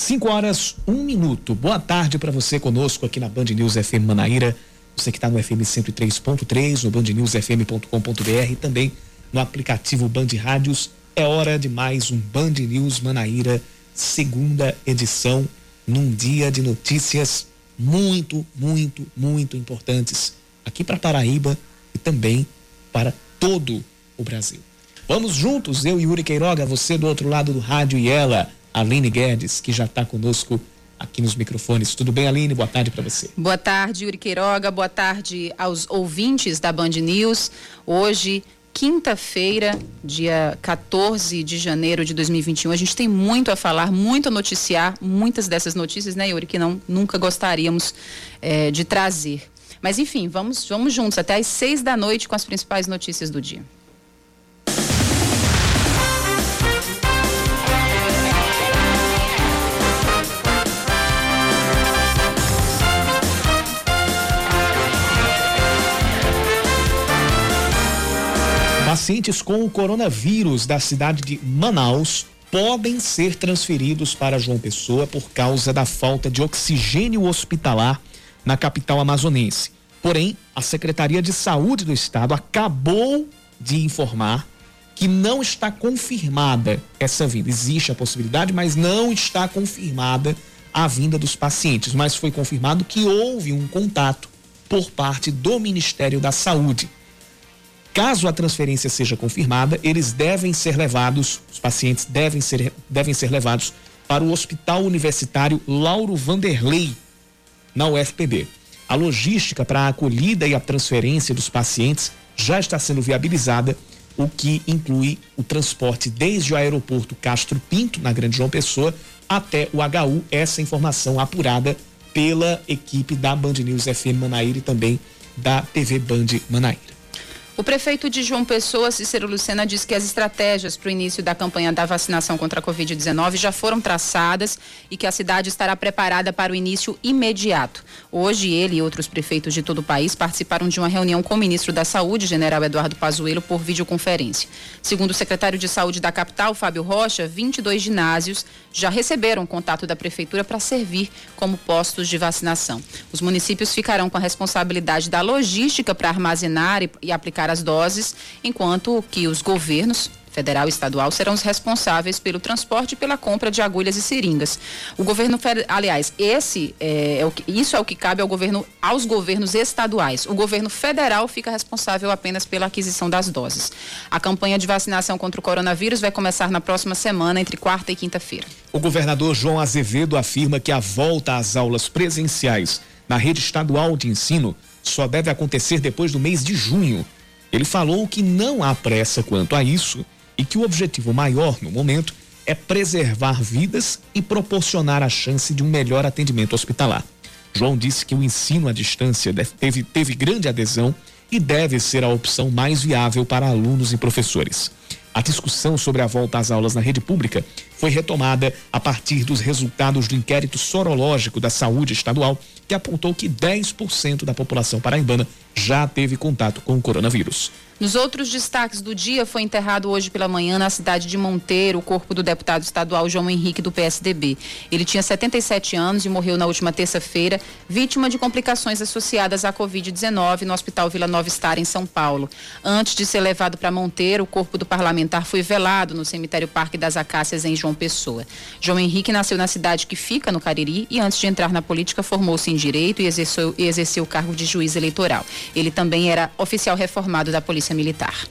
5 horas, 1 um minuto. Boa tarde para você conosco aqui na Band News FM Manaíra. Você que está no FM 103.3, no bandnewsfm.com.br e também no aplicativo Band Rádios. É hora de mais um Band News Manaíra, segunda edição, num dia de notícias muito, muito, muito importantes aqui para Paraíba e também para todo o Brasil. Vamos juntos, eu e Yuri Queiroga, você do outro lado do rádio e ela, Aline Guedes, que já está conosco aqui nos microfones. Tudo bem, Aline? Boa tarde para você. Boa tarde, Yuri Queiroga. Boa tarde aos ouvintes da Band News. Hoje, quinta-feira, dia 14 de janeiro de 2021. A gente tem muito a falar, muito a noticiar, muitas dessas notícias, né, Yuri, que não nunca gostaríamos eh, de trazer. Mas enfim, vamos, vamos juntos até às seis da noite com as principais notícias do dia. Pacientes com o coronavírus da cidade de Manaus podem ser transferidos para João Pessoa por causa da falta de oxigênio hospitalar na capital amazonense. Porém, a Secretaria de Saúde do Estado acabou de informar que não está confirmada essa vinda. Existe a possibilidade, mas não está confirmada a vinda dos pacientes. Mas foi confirmado que houve um contato por parte do Ministério da Saúde. Caso a transferência seja confirmada, eles devem ser levados, os pacientes devem ser, devem ser levados para o Hospital Universitário Lauro Vanderlei, na UFPB. A logística para a acolhida e a transferência dos pacientes já está sendo viabilizada, o que inclui o transporte desde o aeroporto Castro Pinto, na Grande João Pessoa, até o HU. Essa informação apurada pela equipe da Band News FM Manaíra e também da TV Band Manaíra. O prefeito de João Pessoa, Cícero Lucena, diz que as estratégias para o início da campanha da vacinação contra a Covid-19 já foram traçadas e que a cidade estará preparada para o início imediato. Hoje, ele e outros prefeitos de todo o país participaram de uma reunião com o ministro da Saúde, general Eduardo Pazuello, por videoconferência. Segundo o secretário de Saúde da capital, Fábio Rocha, 22 ginásios já receberam contato da prefeitura para servir como postos de vacinação. Os municípios ficarão com a responsabilidade da logística para armazenar e, e aplicar as doses, enquanto que os governos federal e estadual serão os responsáveis pelo transporte e pela compra de agulhas e seringas. O governo, aliás, esse é, é o que, isso é o que cabe ao governo, aos governos estaduais. O governo federal fica responsável apenas pela aquisição das doses. A campanha de vacinação contra o coronavírus vai começar na próxima semana, entre quarta e quinta-feira. O governador João Azevedo afirma que a volta às aulas presenciais na rede estadual de ensino só deve acontecer depois do mês de junho. Ele falou que não há pressa quanto a isso e que o objetivo maior no momento é preservar vidas e proporcionar a chance de um melhor atendimento hospitalar. João disse que o ensino à distância teve, teve grande adesão e deve ser a opção mais viável para alunos e professores. A discussão sobre a volta às aulas na rede pública foi retomada a partir dos resultados do inquérito sorológico da saúde estadual, que apontou que 10% da população paraibana já teve contato com o coronavírus. Nos outros destaques do dia, foi enterrado hoje pela manhã na cidade de Monteiro o corpo do deputado estadual João Henrique do PSDB. Ele tinha 77 anos e morreu na última terça-feira, vítima de complicações associadas à Covid-19 no Hospital Vila Nova Star, em São Paulo. Antes de ser levado para Monteiro, o corpo do parlamentar foi velado no cemitério Parque das Acácias, em João Pessoa. João Henrique nasceu na cidade que fica no Cariri e, antes de entrar na política, formou-se em Direito e exerceu, e exerceu o cargo de juiz eleitoral. Ele também era oficial reformado da Polícia Militar.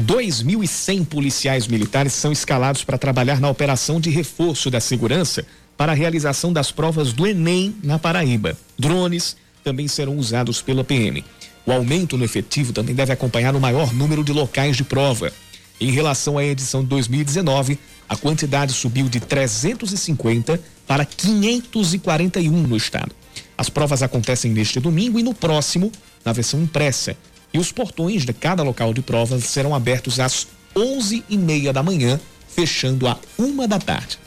2.100 policiais militares são escalados para trabalhar na operação de reforço da segurança para a realização das provas do Enem na Paraíba. Drones também serão usados pela PM. O aumento no efetivo também deve acompanhar o maior número de locais de prova. Em relação à edição de 2019, a quantidade subiu de 350 para 541 no estado. As provas acontecem neste domingo e no próximo, na versão impressa. E os portões de cada local de provas serão abertos às 11 e meia da manhã, fechando a uma da tarde.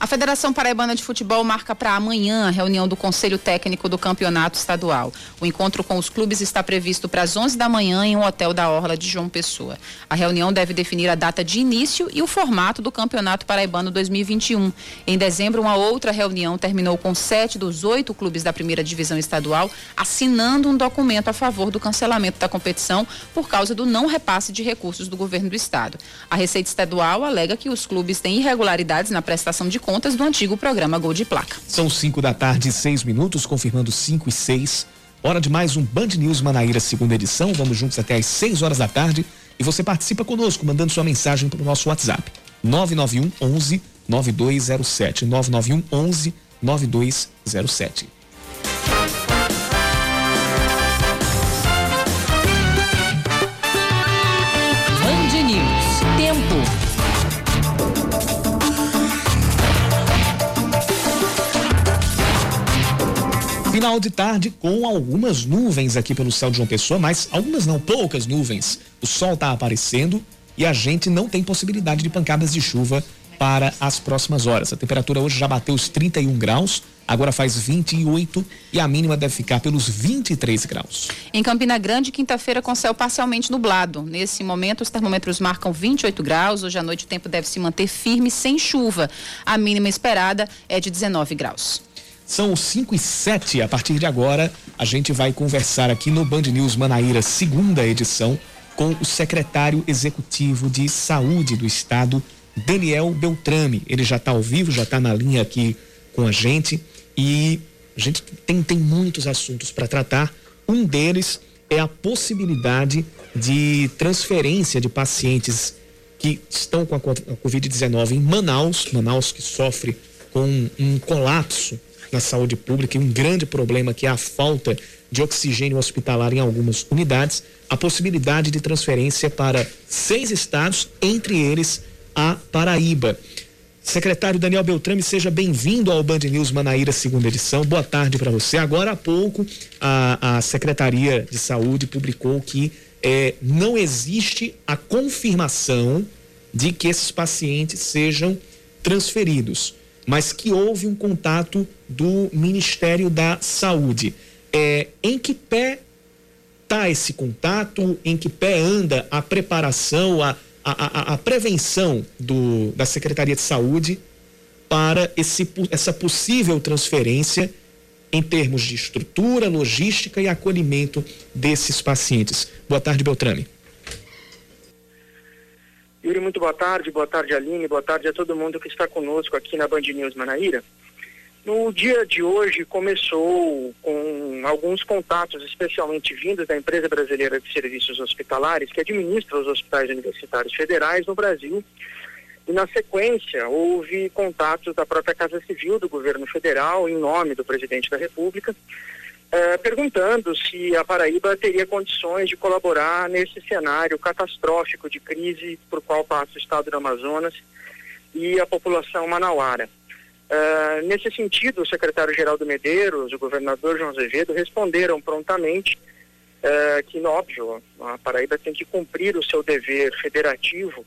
A Federação Paraibana de Futebol marca para amanhã a reunião do Conselho Técnico do Campeonato Estadual. O encontro com os clubes está previsto para as 11 da manhã em um hotel da Orla de João Pessoa. A reunião deve definir a data de início e o formato do Campeonato Paraibano 2021. Em dezembro, uma outra reunião terminou com sete dos oito clubes da primeira divisão estadual assinando um documento a favor do cancelamento da competição por causa do não repasse de recursos do governo do estado. A Receita Estadual alega que os clubes têm irregularidades na prestação de contas do antigo programa Gol de Placa. São 5 da tarde, seis minutos, confirmando 5 e 6. Hora de mais um Band News Manaíra, segunda edição. Vamos juntos até às 6 horas da tarde. E você participa conosco, mandando sua mensagem para o nosso WhatsApp. 991 11 9207. 991 11 9207. Final de tarde com algumas nuvens aqui pelo céu de João Pessoa, mas algumas não, poucas nuvens. O sol está aparecendo e a gente não tem possibilidade de pancadas de chuva para as próximas horas. A temperatura hoje já bateu os 31 graus, agora faz 28 e a mínima deve ficar pelos 23 graus. Em Campina Grande, quinta-feira com céu parcialmente nublado. Nesse momento, os termômetros marcam 28 graus. Hoje à noite o tempo deve se manter firme sem chuva. A mínima esperada é de 19 graus. São 5 e 7. A partir de agora, a gente vai conversar aqui no Band News Manaíra, segunda edição, com o secretário executivo de saúde do estado, Daniel Beltrame. Ele já está ao vivo, já está na linha aqui com a gente e a gente tem, tem muitos assuntos para tratar. Um deles é a possibilidade de transferência de pacientes que estão com a Covid-19 em Manaus, Manaus que sofre com um colapso na saúde pública e um grande problema que é a falta de oxigênio hospitalar em algumas unidades, a possibilidade de transferência para seis estados, entre eles a Paraíba. Secretário Daniel Beltrame, seja bem-vindo ao Band News Manaíra, segunda edição. Boa tarde para você. Agora há pouco, a, a Secretaria de Saúde publicou que é, não existe a confirmação de que esses pacientes sejam transferidos mas que houve um contato do Ministério da Saúde. É, em que pé está esse contato? Em que pé anda a preparação, a, a, a, a prevenção do, da Secretaria de Saúde para esse, essa possível transferência em termos de estrutura, logística e acolhimento desses pacientes? Boa tarde, Beltrame. Yuri, muito boa tarde, boa tarde Aline, boa tarde a todo mundo que está conosco aqui na Band News Manaíra. No dia de hoje começou com alguns contatos, especialmente vindos da empresa brasileira de serviços hospitalares, que administra os hospitais universitários federais no Brasil. E na sequência houve contatos da própria Casa Civil do governo federal, em nome do presidente da República, é, perguntando se a Paraíba teria condições de colaborar nesse cenário catastrófico de crise por qual passa o estado do Amazonas e a população manauara. É, nesse sentido, o secretário-geral do Medeiros, o governador João Azevedo, responderam prontamente é, que, óbvio, a Paraíba tem que cumprir o seu dever federativo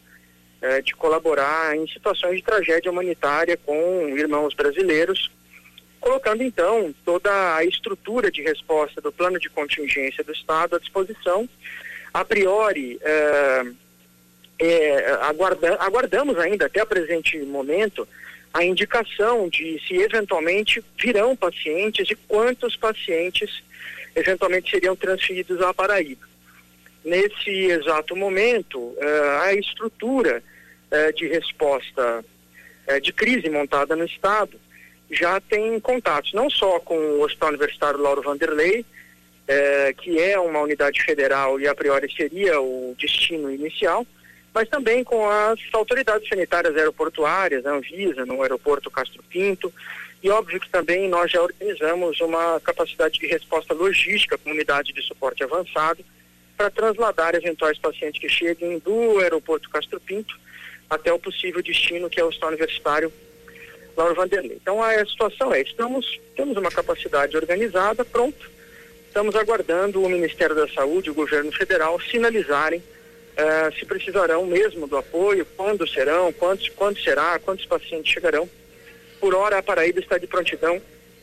de colaborar em situações de tragédia humanitária com irmãos brasileiros colocando então toda a estrutura de resposta do plano de contingência do Estado à disposição. A priori, é, aguarda, aguardamos ainda até o presente momento a indicação de se eventualmente virão pacientes e quantos pacientes eventualmente seriam transferidos à Paraíba. Nesse exato momento, é, a estrutura de resposta de crise montada no Estado já tem contatos, não só com o Hospital Universitário Lauro Vanderlei, que é uma unidade federal e a priori seria o destino inicial, mas também com as autoridades sanitárias aeroportuárias, a Anvisa, no aeroporto Castro Pinto, e óbvio que também nós já organizamos uma capacidade de resposta logística com unidade de suporte avançado para trasladar eventuais pacientes que cheguem do aeroporto Castro Pinto até o possível destino que é o Hospital Universitário Laura Vanderlei. Então a situação é, estamos, temos uma capacidade organizada, pronto, estamos aguardando o Ministério da Saúde, o governo federal, sinalizarem uh, se precisarão mesmo do apoio, quando serão, quantos, quando será, quantos pacientes chegarão. por hora a Paraíba está de prontidão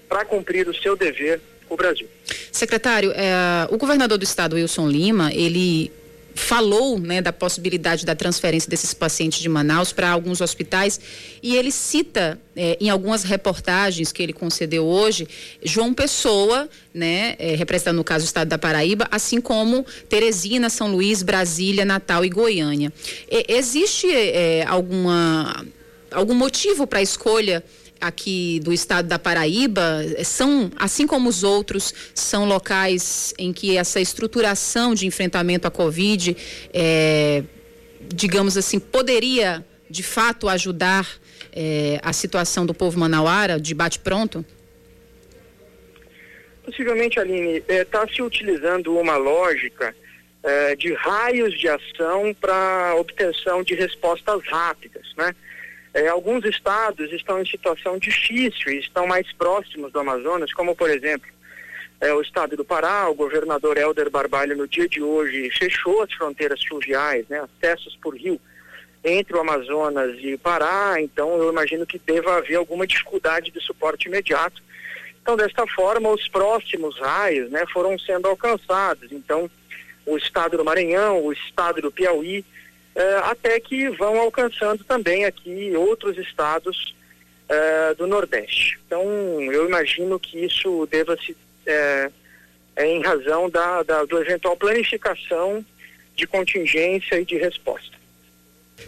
para cumprir o seu dever o Brasil. Secretário, é, o governador do estado, Wilson Lima, ele falou né, da possibilidade da transferência desses pacientes de Manaus para alguns hospitais e ele cita é, em algumas reportagens que ele concedeu hoje João Pessoa, né, é, representando no caso o estado da Paraíba, assim como Teresina, São Luís, Brasília, Natal e Goiânia. E, existe é, alguma algum motivo para a escolha aqui do estado da Paraíba são, assim como os outros, são locais em que essa estruturação de enfrentamento à Covid, é, digamos assim, poderia de fato ajudar é, a situação do povo manauara de bate-pronto? Possivelmente, Aline, está é, se utilizando uma lógica é, de raios de ação para obtenção de respostas rápidas, né? É, alguns estados estão em situação difícil e estão mais próximos do Amazonas, como por exemplo é, o estado do Pará, o governador Helder Barbalho no dia de hoje fechou as fronteiras fluviais, né, acessos por rio entre o Amazonas e o Pará, então eu imagino que deva haver alguma dificuldade de suporte imediato. Então, desta forma, os próximos raios né, foram sendo alcançados. Então, o estado do Maranhão, o estado do Piauí, até que vão alcançando também aqui outros estados eh, do Nordeste. Então, eu imagino que isso deva se é, é em razão da, da do eventual planificação de contingência e de resposta.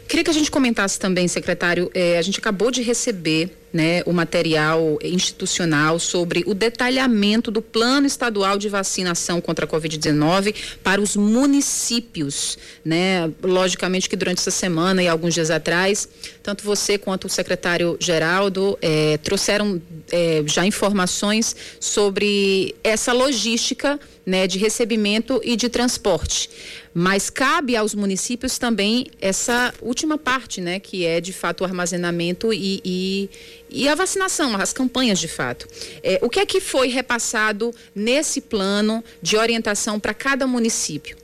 Queria que a gente comentasse também, secretário, eh, a gente acabou de receber né, o material institucional sobre o detalhamento do plano estadual de vacinação contra a Covid-19 para os municípios. Né? Logicamente que durante essa semana e alguns dias atrás, tanto você quanto o secretário Geraldo eh, trouxeram eh, já informações sobre essa logística né, de recebimento e de transporte. Mas cabe aos municípios também essa última parte, né, que é de fato o armazenamento e, e, e a vacinação, as campanhas de fato. É, o que é que foi repassado nesse plano de orientação para cada município?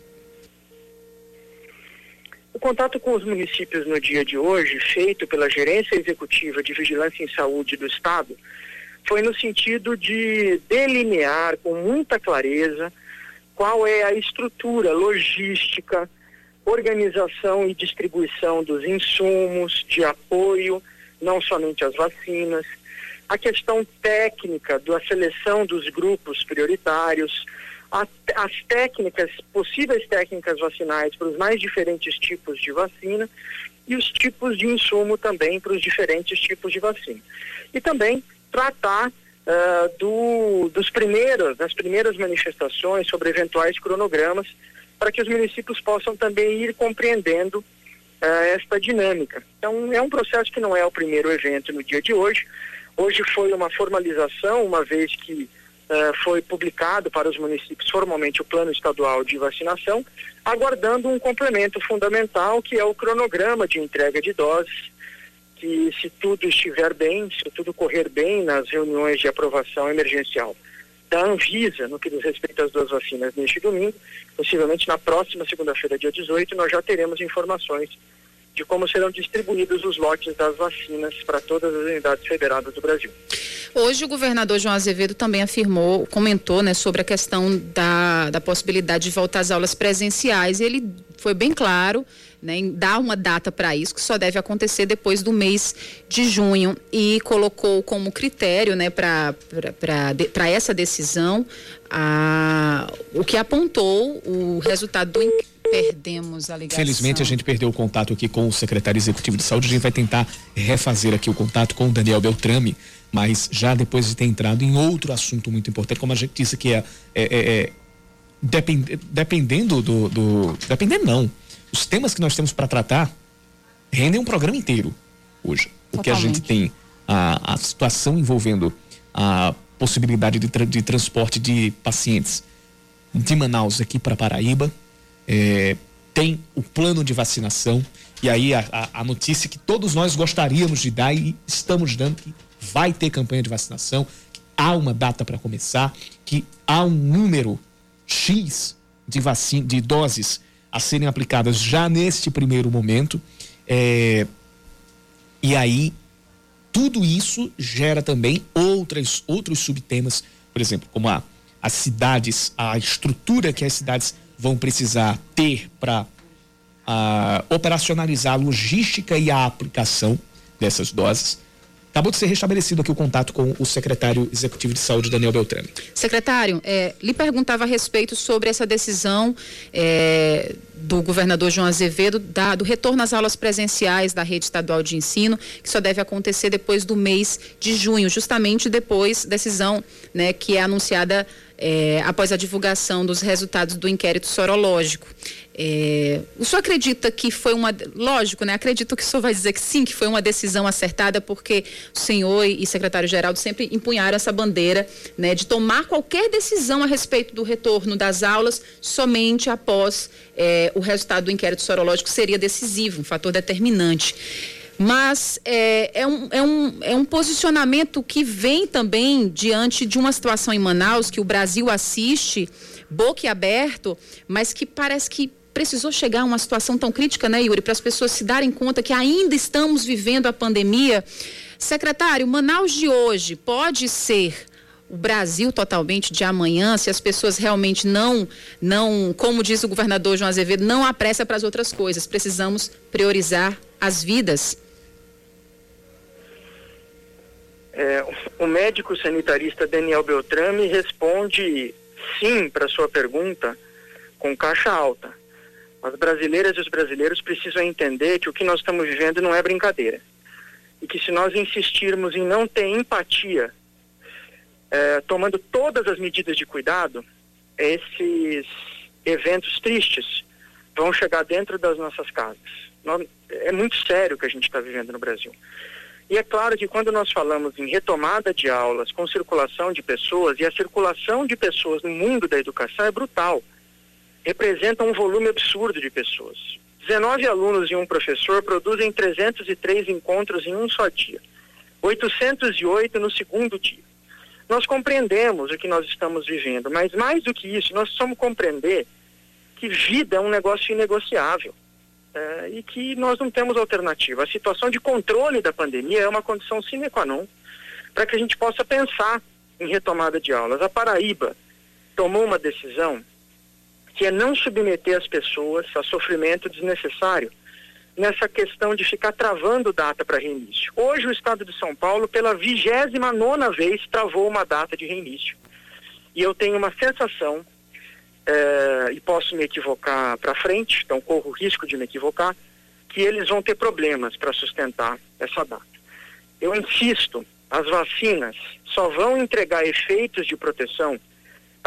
O contato com os municípios no dia de hoje, feito pela Gerência Executiva de Vigilância em Saúde do Estado, foi no sentido de delinear com muita clareza qual é a estrutura logística, organização e distribuição dos insumos de apoio, não somente às vacinas, a questão técnica da seleção dos grupos prioritários, as técnicas, possíveis técnicas vacinais para os mais diferentes tipos de vacina e os tipos de insumo também para os diferentes tipos de vacina. E também tratar uh, do, dos primeiros, das primeiras manifestações sobre eventuais cronogramas, para que os municípios possam também ir compreendendo uh, esta dinâmica. Então, é um processo que não é o primeiro evento no dia de hoje. Hoje foi uma formalização, uma vez que uh, foi publicado para os municípios formalmente o plano estadual de vacinação, aguardando um complemento fundamental, que é o cronograma de entrega de doses que se tudo estiver bem, se tudo correr bem nas reuniões de aprovação emergencial da Anvisa, no que diz respeito às duas vacinas neste domingo, possivelmente na próxima segunda-feira, dia 18, nós já teremos informações de como serão distribuídos os lotes das vacinas para todas as unidades federadas do Brasil. Hoje o governador João Azevedo também afirmou, comentou né, sobre a questão da, da possibilidade de voltar às aulas presenciais. Ele foi bem claro né, dar uma data para isso, que só deve acontecer depois do mês de junho. E colocou como critério né, para essa decisão a, o que apontou o resultado do perdemos a ligação. Felizmente a gente perdeu o contato aqui com o secretário executivo de saúde. A gente vai tentar refazer aqui o contato com o Daniel Beltrame, mas já depois de ter entrado em outro assunto muito importante, como a gente disse que é, é, é, é depend, dependendo do, do, dependendo não, os temas que nós temos para tratar rendem um programa inteiro hoje. Porque Totalmente. a gente tem a, a situação envolvendo a possibilidade de, tra de transporte de pacientes de Manaus aqui para Paraíba, é, tem o plano de vacinação, e aí a, a, a, notícia que todos nós gostaríamos de dar e estamos dando que vai ter campanha de vacinação, que há uma data para começar, que há um número X de, vacina, de doses a serem aplicadas já neste primeiro momento. É, e aí tudo isso gera também outras, outros subtemas, por exemplo, como a, as cidades, a estrutura que as cidades vão precisar ter para operacionalizar a logística e a aplicação dessas doses. Acabou de ser restabelecido aqui o contato com o secretário executivo de saúde, Daniel Beltrame. Secretário, é, lhe perguntava a respeito sobre essa decisão é, do governador João Azevedo da, do retorno às aulas presenciais da rede estadual de ensino, que só deve acontecer depois do mês de junho, justamente depois decisão né, que é anunciada é, após a divulgação dos resultados do inquérito sorológico. É, o senhor acredita que foi uma. Lógico, né? Acredito que o senhor vai dizer que sim, que foi uma decisão acertada, porque o senhor e secretário Geraldo sempre empunharam essa bandeira né, de tomar qualquer decisão a respeito do retorno das aulas somente após é, o resultado do inquérito sorológico seria decisivo, um fator determinante mas é, é, um, é, um, é um posicionamento que vem também diante de uma situação em Manaus que o Brasil assiste boquiaberto, mas que parece que precisou chegar a uma situação tão crítica, né, Yuri, para as pessoas se darem conta que ainda estamos vivendo a pandemia. Secretário, Manaus de hoje pode ser o Brasil totalmente de amanhã, se as pessoas realmente não, não, como diz o governador João Azevedo, não apressa para as outras coisas. Precisamos priorizar as vidas. É, o médico sanitarista Daniel Beltrame responde sim para sua pergunta com caixa alta. As brasileiras e os brasileiros precisam entender que o que nós estamos vivendo não é brincadeira. E que se nós insistirmos em não ter empatia, é, tomando todas as medidas de cuidado, esses eventos tristes vão chegar dentro das nossas casas. Nós, é muito sério o que a gente está vivendo no Brasil. E é claro que quando nós falamos em retomada de aulas com circulação de pessoas, e a circulação de pessoas no mundo da educação é brutal, representa um volume absurdo de pessoas. 19 alunos e um professor produzem 303 encontros em um só dia, 808 no segundo dia. Nós compreendemos o que nós estamos vivendo, mas mais do que isso, nós precisamos compreender que vida é um negócio inegociável é, e que nós não temos alternativa. A situação de controle da pandemia é uma condição sine qua non para que a gente possa pensar em retomada de aulas. A Paraíba tomou uma decisão que é não submeter as pessoas a sofrimento desnecessário nessa questão de ficar travando data para reinício. Hoje o Estado de São Paulo, pela vigésima nona vez, travou uma data de reinício. E eu tenho uma sensação é, e posso me equivocar para frente, então corro o risco de me equivocar, que eles vão ter problemas para sustentar essa data. Eu insisto, as vacinas só vão entregar efeitos de proteção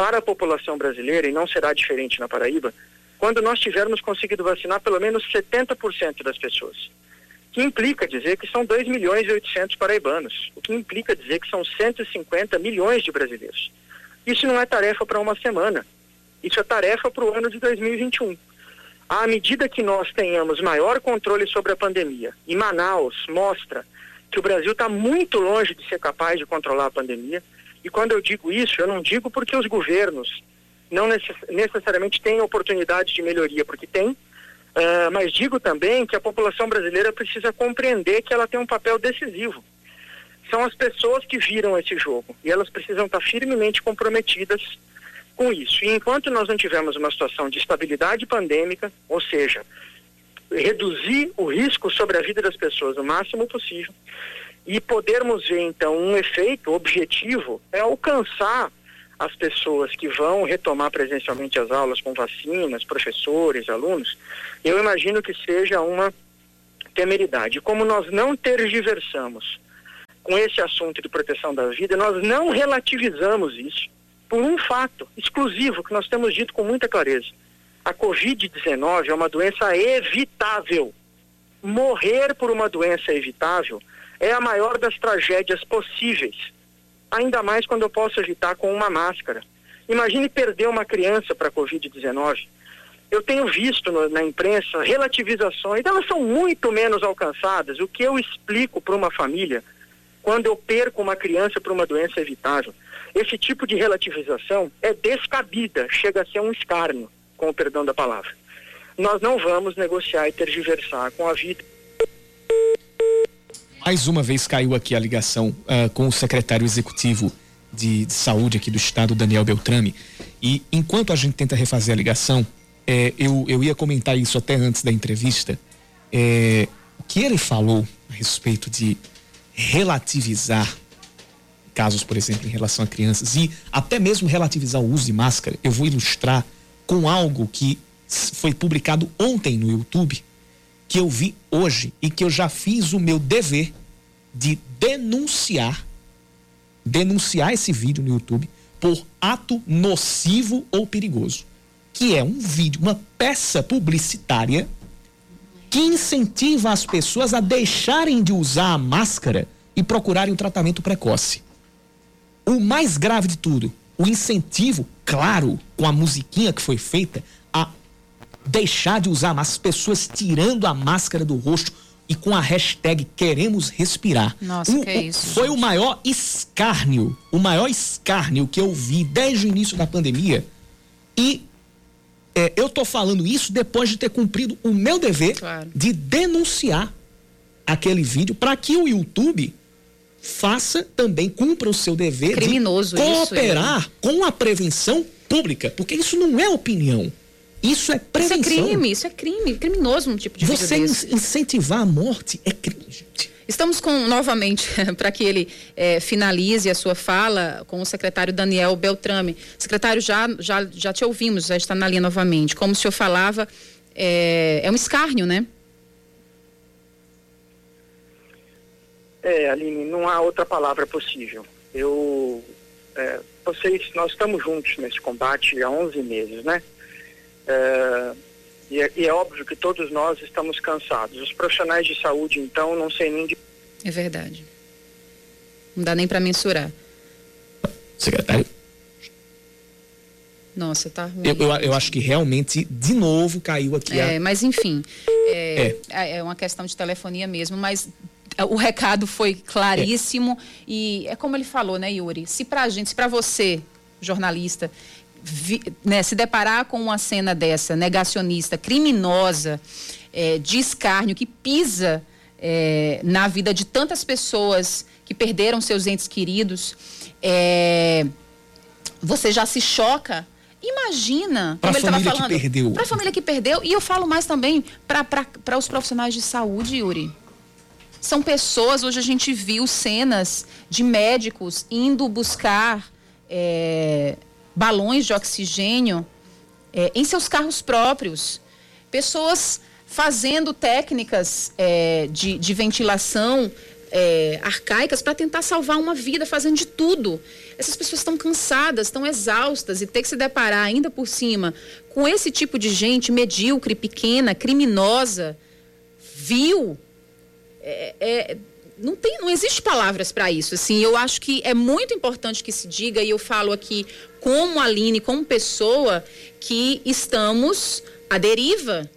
para a população brasileira, e não será diferente na Paraíba, quando nós tivermos conseguido vacinar pelo menos 70% das pessoas. Que implica dizer que são 2 milhões e 800 paraibanos, o que implica dizer que são 150 milhões de brasileiros. Isso não é tarefa para uma semana. Isso é tarefa para o ano de 2021. À medida que nós tenhamos maior controle sobre a pandemia, e Manaus mostra que o Brasil está muito longe de ser capaz de controlar a pandemia, e quando eu digo isso, eu não digo porque os governos não necess necessariamente têm oportunidade de melhoria, porque tem, uh, mas digo também que a população brasileira precisa compreender que ela tem um papel decisivo. São as pessoas que viram esse jogo e elas precisam estar firmemente comprometidas com isso. E enquanto nós não tivermos uma situação de estabilidade pandêmica, ou seja, reduzir o risco sobre a vida das pessoas o máximo possível e podermos ver então um efeito objetivo é alcançar as pessoas que vão retomar presencialmente as aulas com vacinas, professores, alunos, eu imagino que seja uma temeridade. Como nós não tergiversamos com esse assunto de proteção da vida, nós não relativizamos isso por um fato exclusivo que nós temos dito com muita clareza. A Covid-19 é uma doença evitável. Morrer por uma doença evitável é a maior das tragédias possíveis. Ainda mais quando eu posso evitar com uma máscara. Imagine perder uma criança para a Covid-19. Eu tenho visto no, na imprensa relativizações, elas são muito menos alcançadas. O que eu explico para uma família quando eu perco uma criança para uma doença evitável? Esse tipo de relativização é descabida, chega a ser um escárnio, com o perdão da palavra. Nós não vamos negociar e tergiversar com a vida. Mais uma vez caiu aqui a ligação uh, com o secretário executivo de, de, saúde aqui do estado, Daniel Beltrame. E enquanto a gente tenta refazer a ligação, é, eu, eu ia comentar isso até antes da entrevista. É, o que ele falou a respeito de relativizar casos, por exemplo, em relação a crianças e até mesmo relativizar o uso de máscara, eu vou ilustrar com algo que foi publicado ontem no YouTube que eu vi hoje e que eu já fiz o meu dever de denunciar, denunciar esse vídeo no YouTube por ato nocivo ou perigoso, que é um vídeo, uma peça publicitária que incentiva as pessoas a deixarem de usar a máscara e procurarem o tratamento precoce. O mais grave de tudo, o incentivo, claro, com a musiquinha que foi feita, deixar de usar as pessoas tirando a máscara do rosto e com a hashtag queremos respirar. Nossa, que é isso? Foi gente. o maior escárnio, o maior escárnio que eu vi desde o início da pandemia. E é, eu tô falando isso depois de ter cumprido o meu dever claro. de denunciar aquele vídeo para que o YouTube faça também cumpra o seu dever Criminoso de cooperar isso, com a prevenção pública, porque isso não é opinião. Isso é prevenção. Isso é crime, isso é crime, criminoso um tipo de Você incentivar a morte é crime, gente. Estamos com, novamente, para que ele é, finalize a sua fala, com o secretário Daniel Beltrame. Secretário, já, já, já te ouvimos, já está na linha novamente. Como o senhor falava, é, é um escárnio, né? É, Aline, não há outra palavra possível. Eu, é, vocês, nós estamos juntos nesse combate há 11 meses, né? É, e, é, e, é, óbvio que todos nós estamos cansados. Os profissionais de saúde, então, não sei nem de. É verdade. Não dá nem para mensurar. Secretário. Nossa, tá ruim. Eu, eu, eu, acho que realmente, de novo, caiu aqui. É, a... mas enfim. É, é. é uma questão de telefonia mesmo, mas o recado foi claríssimo. É. E é como ele falou, né, Yuri? Se pra gente, se pra você, jornalista, vi, né, se deparar com uma cena dessa, negacionista, criminosa, é, de escárnio, que pisa é, na vida de tantas pessoas que perderam seus entes queridos, é, você já se choca. Imagina, pra como ele estava falando. Para a família que perdeu. E eu falo mais também para os profissionais de saúde, Yuri. São pessoas, hoje a gente viu cenas de médicos indo buscar é, balões de oxigênio é, em seus carros próprios. Pessoas fazendo técnicas é, de, de, ventilação é, arcaicas para tentar salvar uma vida, fazendo de tudo. Essas pessoas estão cansadas, estão exaustas e ter que se deparar ainda por cima com esse tipo de gente medíocre, pequena, criminosa, vil. É, é, não tem, não existe palavras para isso. Assim, eu acho que é muito importante que se diga e eu falo aqui como Aline, como pessoa, que estamos à deriva.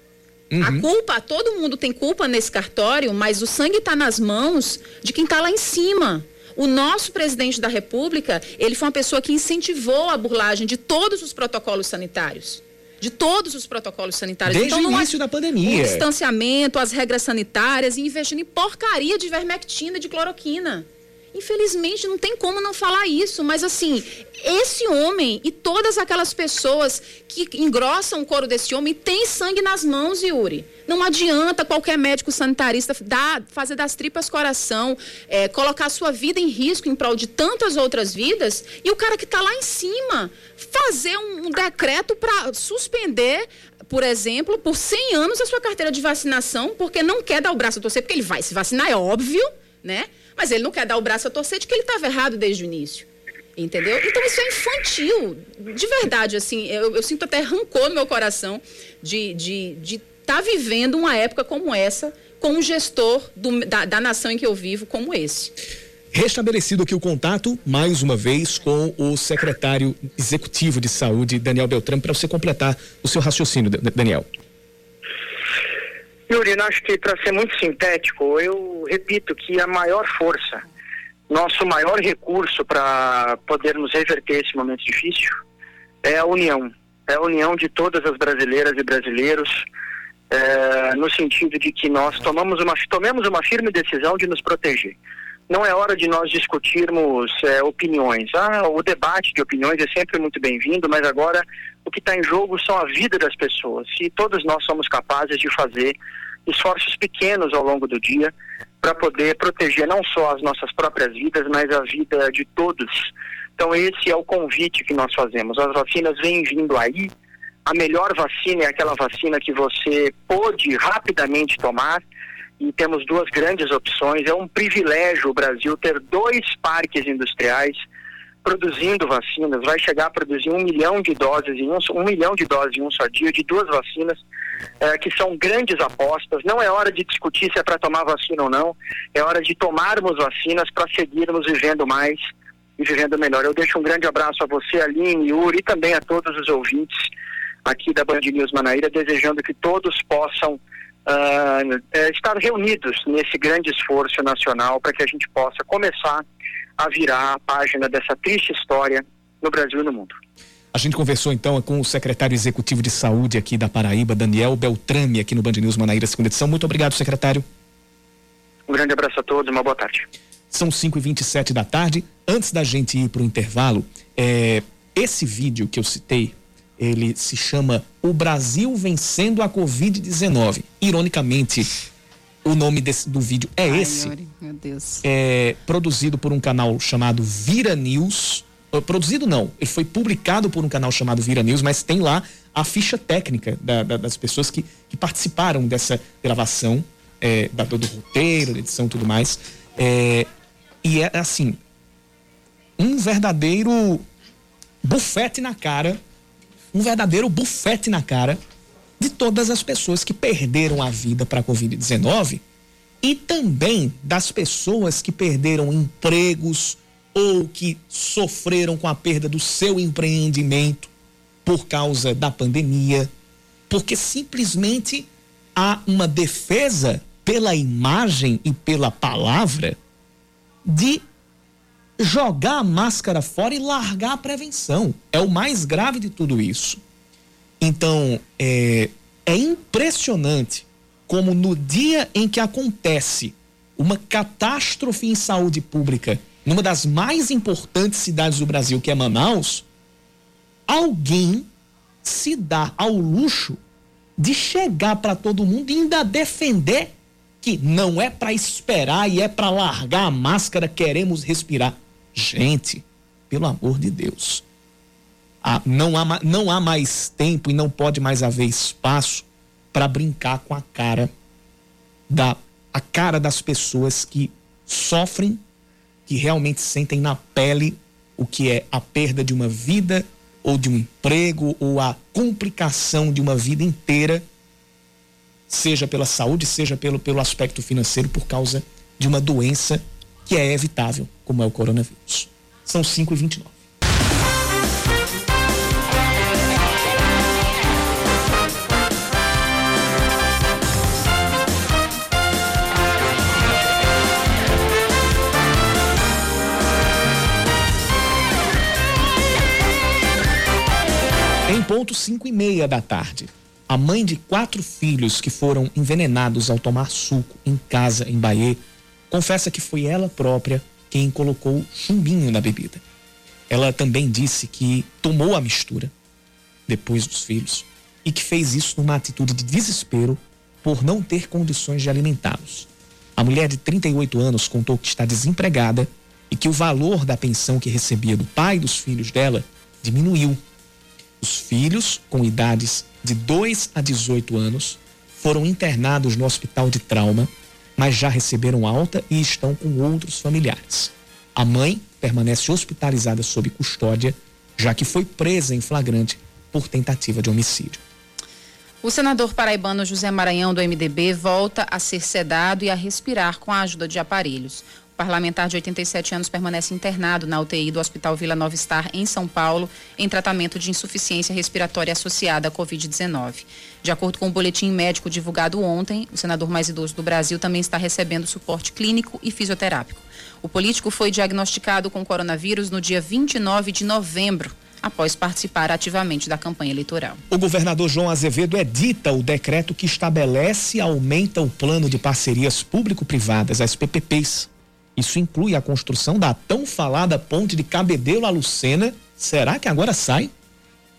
Uhum. A culpa, todo mundo tem culpa nesse cartório, mas o sangue está nas mãos de quem está lá em cima. O nosso presidente da República, ele foi uma pessoa que incentivou a burlagem de todos os protocolos sanitários de todos os protocolos sanitários. Desde então, o início da pandemia. O distanciamento, as regras sanitárias e investindo em porcaria de vermectina e de cloroquina. Infelizmente, não tem como não falar isso, mas assim, esse homem e todas aquelas pessoas que engrossam o couro desse homem têm sangue nas mãos, Yuri. Não adianta qualquer médico sanitarista dar, fazer das tripas coração, é, colocar sua vida em risco em prol de tantas outras vidas e o cara que está lá em cima fazer um, um decreto para suspender por exemplo, por 100 anos a sua carteira de vacinação, porque não quer dar o braço a torcer, porque ele vai se vacinar, é óbvio, né? Mas ele não quer dar o braço a torcer de que ele estava errado desde o início. Entendeu? Então isso é infantil. De verdade, assim, eu, eu sinto até rancor no meu coração de estar de, de tá vivendo uma época como essa, com um gestor do, da, da nação em que eu vivo como esse. Restabelecido aqui o contato, mais uma vez, com o secretário executivo de saúde, Daniel Beltrame, para você completar o seu raciocínio, Daniel. Yuri, acho que para ser muito sintético, eu repito que a maior força, nosso maior recurso para podermos reverter esse momento difícil é a união. É a união de todas as brasileiras e brasileiros é, no sentido de que nós tomamos uma, tomemos uma firme decisão de nos proteger. Não é hora de nós discutirmos é, opiniões. Ah, o debate de opiniões é sempre muito bem-vindo, mas agora o que está em jogo são a vida das pessoas. E todos nós somos capazes de fazer esforços pequenos ao longo do dia para poder proteger não só as nossas próprias vidas, mas a vida de todos. Então esse é o convite que nós fazemos. As vacinas vêm vindo aí. A melhor vacina é aquela vacina que você pôde rapidamente tomar e temos duas grandes opções. É um privilégio o Brasil ter dois parques industriais produzindo vacinas. Vai chegar a produzir um milhão de doses em um, um milhão de doses em um só dia de duas vacinas é, que são grandes apostas. Não é hora de discutir se é para tomar vacina ou não. É hora de tomarmos vacinas para seguirmos vivendo mais e vivendo melhor. Eu deixo um grande abraço a você, Aline, Yuri e também a todos os ouvintes aqui da Band News Manaíra, desejando que todos possam uh, estar reunidos nesse grande esforço nacional para que a gente possa começar a virar a página dessa triste história no Brasil e no mundo. A gente conversou então com o secretário executivo de saúde aqui da Paraíba, Daniel Beltrame, aqui no Band News Manaíra, segunda edição. Muito obrigado, secretário. Um grande abraço a todos, uma boa tarde. São 5 e 27 da tarde. Antes da gente ir para o intervalo, é, esse vídeo que eu citei, ele se chama O Brasil Vencendo a Covid-19. Ironicamente, o nome desse, do vídeo é Ai, esse. meu Deus. É produzido por um canal chamado Vira News. Uh, produzido não, ele foi publicado por um canal chamado Vira News, mas tem lá a ficha técnica da, da, das pessoas que, que, participaram dessa gravação, é, da, do roteiro, da edição e tudo mais. É, e é assim, um verdadeiro bufete na cara um verdadeiro bufete na cara de todas as pessoas que perderam a vida para a Covid-19 e também das pessoas que perderam empregos ou que sofreram com a perda do seu empreendimento por causa da pandemia, porque simplesmente há uma defesa pela imagem e pela palavra de jogar a máscara fora e largar a prevenção. É o mais grave de tudo isso. Então, é, é impressionante como no dia em que acontece uma catástrofe em saúde pública numa das mais importantes cidades do Brasil, que é Manaus, alguém se dá ao luxo de chegar para todo mundo e ainda defender que não é para esperar e é para largar a máscara, queremos respirar. Gente, pelo amor de Deus. Ah, não, há, não há mais tempo e não pode mais haver espaço para brincar com a cara da a cara das pessoas que sofrem, que realmente sentem na pele o que é a perda de uma vida ou de um emprego ou a complicação de uma vida inteira, seja pela saúde, seja pelo, pelo aspecto financeiro, por causa de uma doença que é evitável, como é o coronavírus. São 5 e 29 Em ponto 5 e meia da tarde, a mãe de quatro filhos que foram envenenados ao tomar suco em casa em Bahia confessa que foi ela própria quem colocou chumbinho na bebida. Ela também disse que tomou a mistura depois dos filhos e que fez isso numa atitude de desespero por não ter condições de alimentá-los. A mulher de 38 anos contou que está desempregada e que o valor da pensão que recebia do pai dos filhos dela diminuiu. Os filhos, com idades de 2 a 18 anos, foram internados no hospital de trauma mas já receberam alta e estão com outros familiares. A mãe permanece hospitalizada sob custódia, já que foi presa em flagrante por tentativa de homicídio. O senador paraibano José Maranhão, do MDB, volta a ser sedado e a respirar com a ajuda de aparelhos. Parlamentar de 87 anos permanece internado na UTI do Hospital Vila Nova Star, em São Paulo, em tratamento de insuficiência respiratória associada à Covid-19. De acordo com o boletim médico divulgado ontem, o senador mais idoso do Brasil também está recebendo suporte clínico e fisioterápico. O político foi diagnosticado com coronavírus no dia 29 de novembro após participar ativamente da campanha eleitoral. O governador João Azevedo edita o decreto que estabelece e aumenta o plano de parcerias público-privadas, as PPPs. Isso inclui a construção da tão falada ponte de Cabedelo a Lucena, será que agora sai?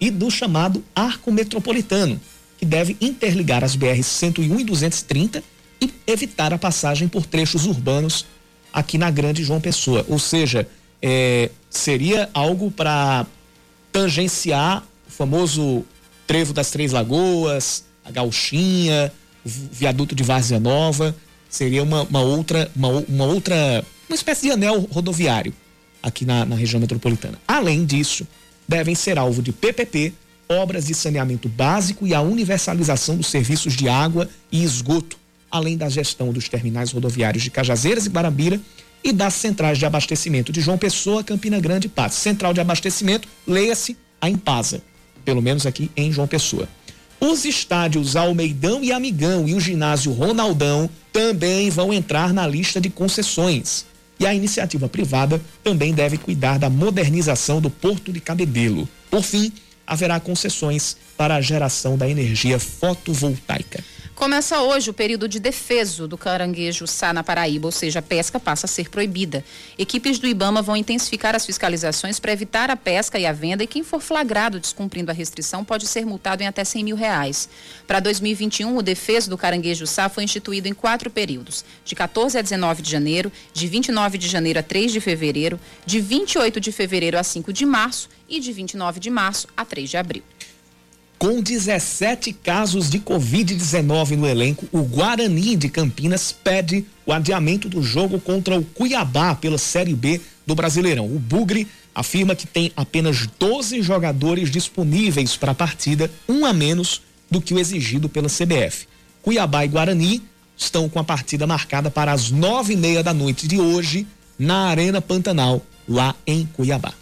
E do chamado Arco Metropolitano, que deve interligar as BR 101 e 230 e evitar a passagem por trechos urbanos aqui na Grande João Pessoa. Ou seja, é, seria algo para tangenciar o famoso Trevo das Três Lagoas, a Gauchinha, o viaduto de Várzea Nova. Seria uma, uma outra, uma, uma, outra, uma espécie de anel rodoviário aqui na, na região metropolitana. Além disso, devem ser alvo de PPP, obras de saneamento básico e a universalização dos serviços de água e esgoto, além da gestão dos terminais rodoviários de Cajazeiras e Barabira e das centrais de abastecimento de João Pessoa, Campina Grande e Patos. Central de abastecimento, leia-se a Impasa, pelo menos aqui em João Pessoa. Os estádios Almeidão e Amigão e o ginásio Ronaldão também vão entrar na lista de concessões. E a iniciativa privada também deve cuidar da modernização do Porto de Cabedelo. Por fim, haverá concessões para a geração da energia fotovoltaica. Começa hoje o período de defeso do caranguejo sá na Paraíba, ou seja, a pesca passa a ser proibida. Equipes do Ibama vão intensificar as fiscalizações para evitar a pesca e a venda e quem for flagrado descumprindo a restrição pode ser multado em até 100 mil reais. Para 2021, o defeso do caranguejo sá foi instituído em quatro períodos, de 14 a 19 de janeiro, de 29 de janeiro a 3 de fevereiro, de 28 de fevereiro a 5 de março e de 29 de março a 3 de abril. Com 17 casos de Covid-19 no elenco, o Guarani de Campinas pede o adiamento do jogo contra o Cuiabá pela Série B do Brasileirão. O Bugre afirma que tem apenas 12 jogadores disponíveis para a partida, um a menos do que o exigido pela CBF. Cuiabá e Guarani estão com a partida marcada para as nove e meia da noite de hoje na Arena Pantanal, lá em Cuiabá.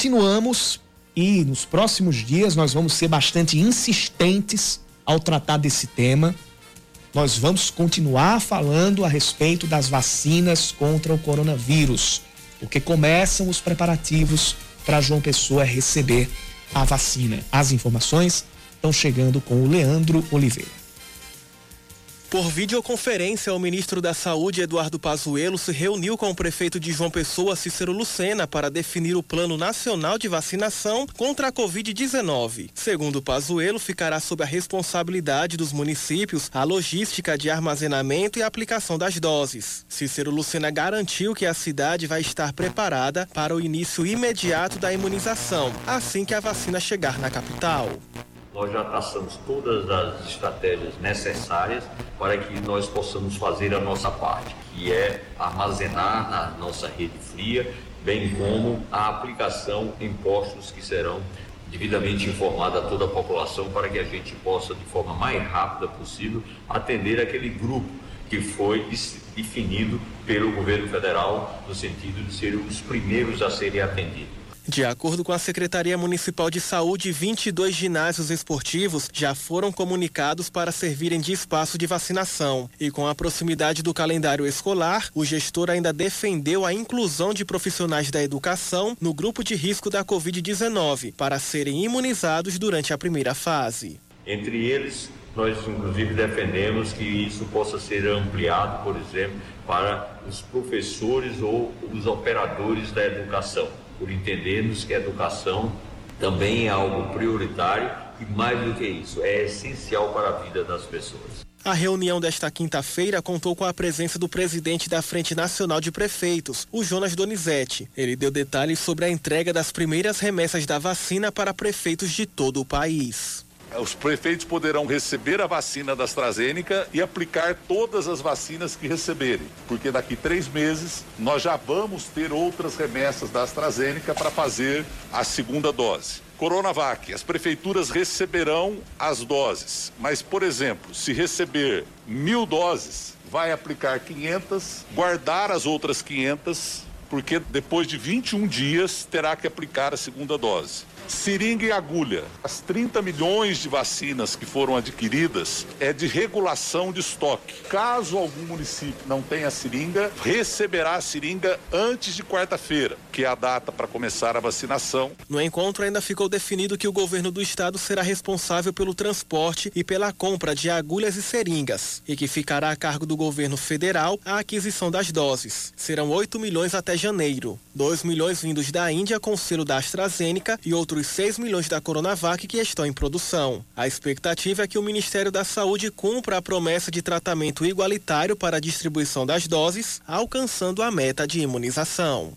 Continuamos e nos próximos dias nós vamos ser bastante insistentes ao tratar desse tema. Nós vamos continuar falando a respeito das vacinas contra o coronavírus, porque começam os preparativos para João Pessoa receber a vacina. As informações estão chegando com o Leandro Oliveira. Por videoconferência, o ministro da Saúde, Eduardo Pazuello, se reuniu com o prefeito de João Pessoa, Cícero Lucena, para definir o Plano Nacional de Vacinação contra a Covid-19. Segundo Pazuello, ficará sob a responsabilidade dos municípios a logística de armazenamento e aplicação das doses. Cícero Lucena garantiu que a cidade vai estar preparada para o início imediato da imunização, assim que a vacina chegar na capital. Nós já traçamos todas as estratégias necessárias para que nós possamos fazer a nossa parte, que é armazenar na nossa rede fria, bem como a aplicação em postos que serão devidamente informada a toda a população para que a gente possa, de forma mais rápida possível, atender aquele grupo que foi definido pelo governo federal no sentido de ser os primeiros a serem atendidos. De acordo com a Secretaria Municipal de Saúde, 22 ginásios esportivos já foram comunicados para servirem de espaço de vacinação. E com a proximidade do calendário escolar, o gestor ainda defendeu a inclusão de profissionais da educação no grupo de risco da Covid-19 para serem imunizados durante a primeira fase. Entre eles, nós inclusive defendemos que isso possa ser ampliado, por exemplo, para os professores ou os operadores da educação por entendermos que a educação também é algo prioritário e, mais do que isso, é essencial para a vida das pessoas. A reunião desta quinta-feira contou com a presença do presidente da Frente Nacional de Prefeitos, o Jonas Donizete. Ele deu detalhes sobre a entrega das primeiras remessas da vacina para prefeitos de todo o país. Os prefeitos poderão receber a vacina da AstraZeneca e aplicar todas as vacinas que receberem, porque daqui três meses nós já vamos ter outras remessas da AstraZeneca para fazer a segunda dose. Coronavac, as prefeituras receberão as doses, mas, por exemplo, se receber mil doses, vai aplicar 500, guardar as outras 500, porque depois de 21 dias terá que aplicar a segunda dose. Seringa e agulha. As 30 milhões de vacinas que foram adquiridas é de regulação de estoque. Caso algum município não tenha seringa, receberá a seringa antes de quarta-feira, que é a data para começar a vacinação. No encontro ainda ficou definido que o governo do estado será responsável pelo transporte e pela compra de agulhas e seringas e que ficará a cargo do governo federal a aquisição das doses. Serão 8 milhões até janeiro, 2 milhões vindos da Índia com o selo da AstraZeneca e outros os 6 milhões da Coronavac que estão em produção. A expectativa é que o Ministério da Saúde cumpra a promessa de tratamento igualitário para a distribuição das doses, alcançando a meta de imunização.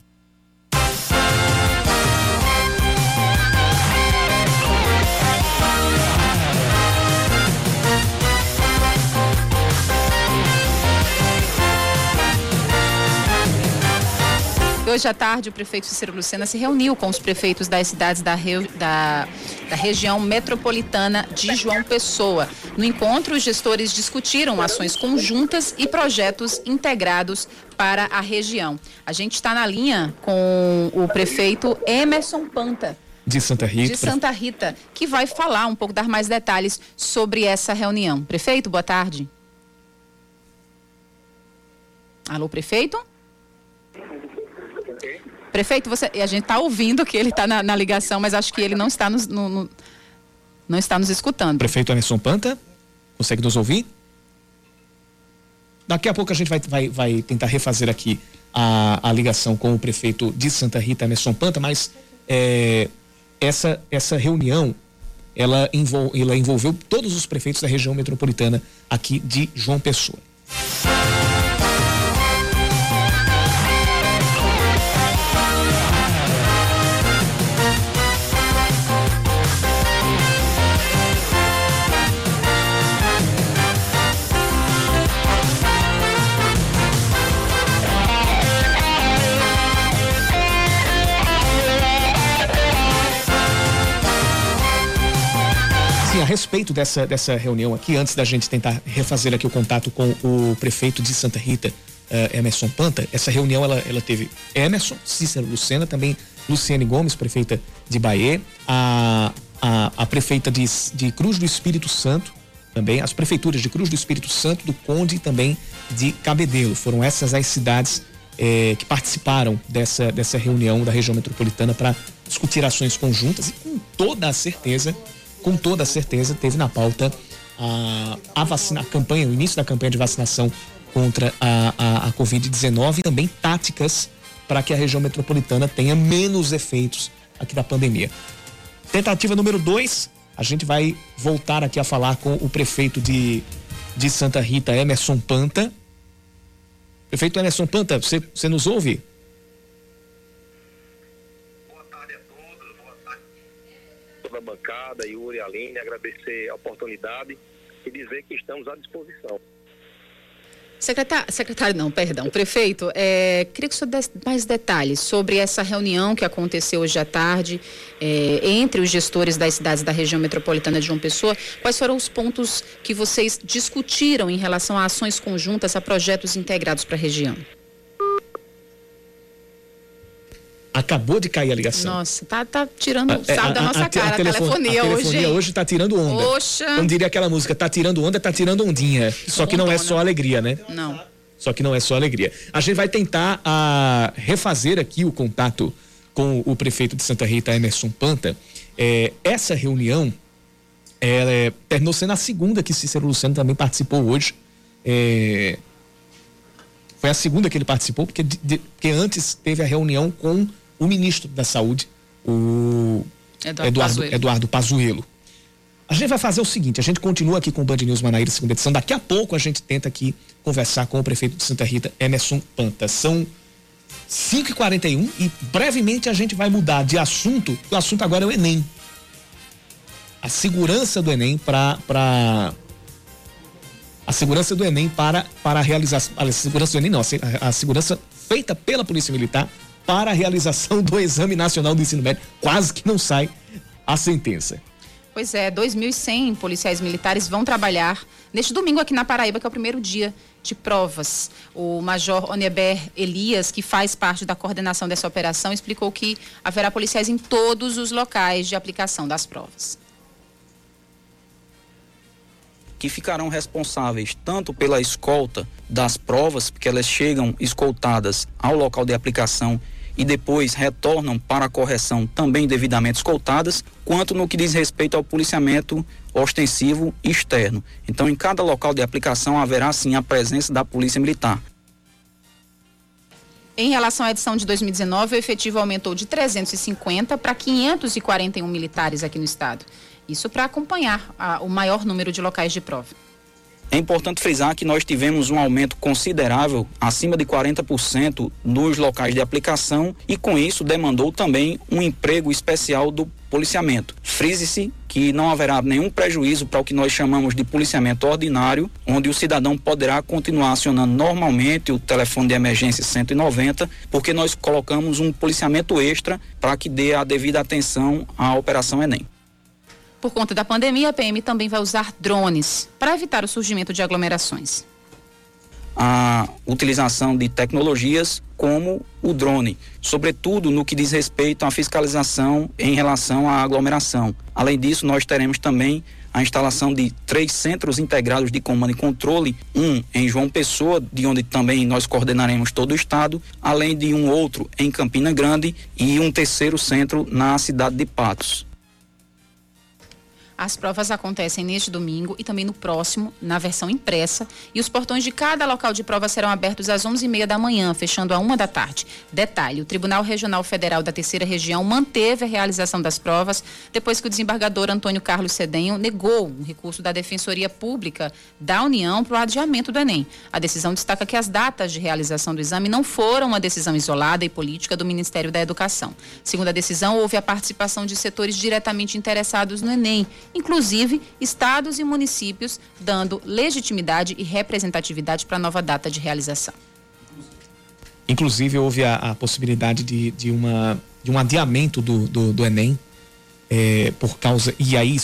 Hoje à tarde, o prefeito Cícero Lucena se reuniu com os prefeitos das cidades da, da, da região metropolitana de João Pessoa. No encontro, os gestores discutiram ações conjuntas e projetos integrados para a região. A gente está na linha com o prefeito Emerson Panta. De Santa Rita. De Santa Rita, que vai falar um pouco, dar mais detalhes sobre essa reunião. Prefeito, boa tarde. Alô, prefeito? Prefeito, você, a gente está ouvindo que ele está na, na, ligação, mas acho que ele não está nos, no, no, não está nos escutando. Prefeito Anderson Panta, consegue nos ouvir? Daqui a pouco a gente vai, vai, vai tentar refazer aqui a, a ligação com o prefeito de Santa Rita, Anderson Panta, mas é, essa, essa reunião ela, envol, ela envolveu todos os prefeitos da região metropolitana aqui de João Pessoa. Respeito dessa, dessa reunião aqui, antes da gente tentar refazer aqui o contato com o prefeito de Santa Rita, uh, Emerson Panta, essa reunião ela, ela teve Emerson, Cícero Lucena, também Luciane Gomes, prefeita de Bahia, a, a, a prefeita de, de Cruz do Espírito Santo, também, as prefeituras de Cruz do Espírito Santo, do Conde e também de Cabedelo. Foram essas as cidades eh, que participaram dessa, dessa reunião da região metropolitana para discutir ações conjuntas e com toda a certeza com toda certeza teve na pauta a, a vacina, a campanha, o início da campanha de vacinação contra a, a, a Covid-19 e também táticas para que a região metropolitana tenha menos efeitos aqui da pandemia. Tentativa número dois, a gente vai voltar aqui a falar com o prefeito de, de Santa Rita, Emerson Panta. Prefeito Emerson Panta, você, você nos ouve? Bancada, Yuri, Aline, agradecer a oportunidade e dizer que estamos à disposição. Secretário, secretário não, perdão, prefeito, é, queria que o senhor desse mais detalhes sobre essa reunião que aconteceu hoje à tarde é, entre os gestores das cidades da região metropolitana de João Pessoa. Quais foram os pontos que vocês discutiram em relação a ações conjuntas, a projetos integrados para a região? Acabou de cair a ligação. Nossa, tá, tá tirando o é, da nossa a, cara a, telefonia, a telefonia hoje. hoje tá tirando onda. Poxa. Não diria aquela música, tá tirando onda, tá tirando ondinha. Só que não é só alegria, né? Não. Só que não é só alegria. A gente vai tentar a, refazer aqui o contato com o prefeito de Santa Rita, Emerson Panta. É, essa reunião é, terminou sendo a segunda que Cícero Luciano também participou hoje. É, foi a segunda que ele participou, porque, de, porque antes teve a reunião com o ministro da Saúde, o Eduardo, Eduardo, Pazuello. Eduardo Pazuello. A gente vai fazer o seguinte, a gente continua aqui com o Band News Manaíra, segunda edição. Daqui a pouco a gente tenta aqui conversar com o prefeito de Santa Rita, Emerson Panta. São 5h41 e brevemente a gente vai mudar de assunto. O assunto agora é o Enem. a segurança do Enem para a segurança do Enem para para a realização a segurança do Enem não a, a segurança feita pela Polícia Militar para a realização do Exame Nacional do Ensino Médio quase que não sai a sentença. Pois é, 2.100 policiais militares vão trabalhar neste domingo aqui na Paraíba, que é o primeiro dia de provas. O Major Oneber Elias, que faz parte da coordenação dessa operação, explicou que haverá policiais em todos os locais de aplicação das provas. Que ficarão responsáveis tanto pela escolta das provas, porque elas chegam escoltadas ao local de aplicação e depois retornam para a correção também devidamente escoltadas, quanto no que diz respeito ao policiamento ostensivo externo. Então, em cada local de aplicação haverá sim a presença da Polícia Militar. Em relação à edição de 2019, o efetivo aumentou de 350 para 541 militares aqui no estado. Isso para acompanhar a, o maior número de locais de prova. É importante frisar que nós tivemos um aumento considerável, acima de 40%, nos locais de aplicação e com isso demandou também um emprego especial do policiamento. Frise-se que não haverá nenhum prejuízo para o que nós chamamos de policiamento ordinário, onde o cidadão poderá continuar acionando normalmente o telefone de emergência 190, porque nós colocamos um policiamento extra para que dê a devida atenção à Operação Enem. Por conta da pandemia, a PM também vai usar drones para evitar o surgimento de aglomerações. A utilização de tecnologias como o drone, sobretudo no que diz respeito à fiscalização em relação à aglomeração. Além disso, nós teremos também a instalação de três centros integrados de comando e controle, um em João Pessoa, de onde também nós coordenaremos todo o estado, além de um outro em Campina Grande e um terceiro centro na cidade de Patos. As provas acontecem neste domingo e também no próximo, na versão impressa, e os portões de cada local de prova serão abertos às 11h30 da manhã, fechando a uma da tarde. Detalhe: o Tribunal Regional Federal da Terceira Região manteve a realização das provas depois que o desembargador Antônio Carlos Cedenho negou um recurso da Defensoria Pública da União para o adiamento do Enem. A decisão destaca que as datas de realização do exame não foram uma decisão isolada e política do Ministério da Educação. Segundo a decisão, houve a participação de setores diretamente interessados no Enem inclusive estados e municípios, dando legitimidade e representatividade para a nova data de realização. Inclusive, houve a, a possibilidade de, de, uma, de um adiamento do, do, do Enem, é, por causa. E aí,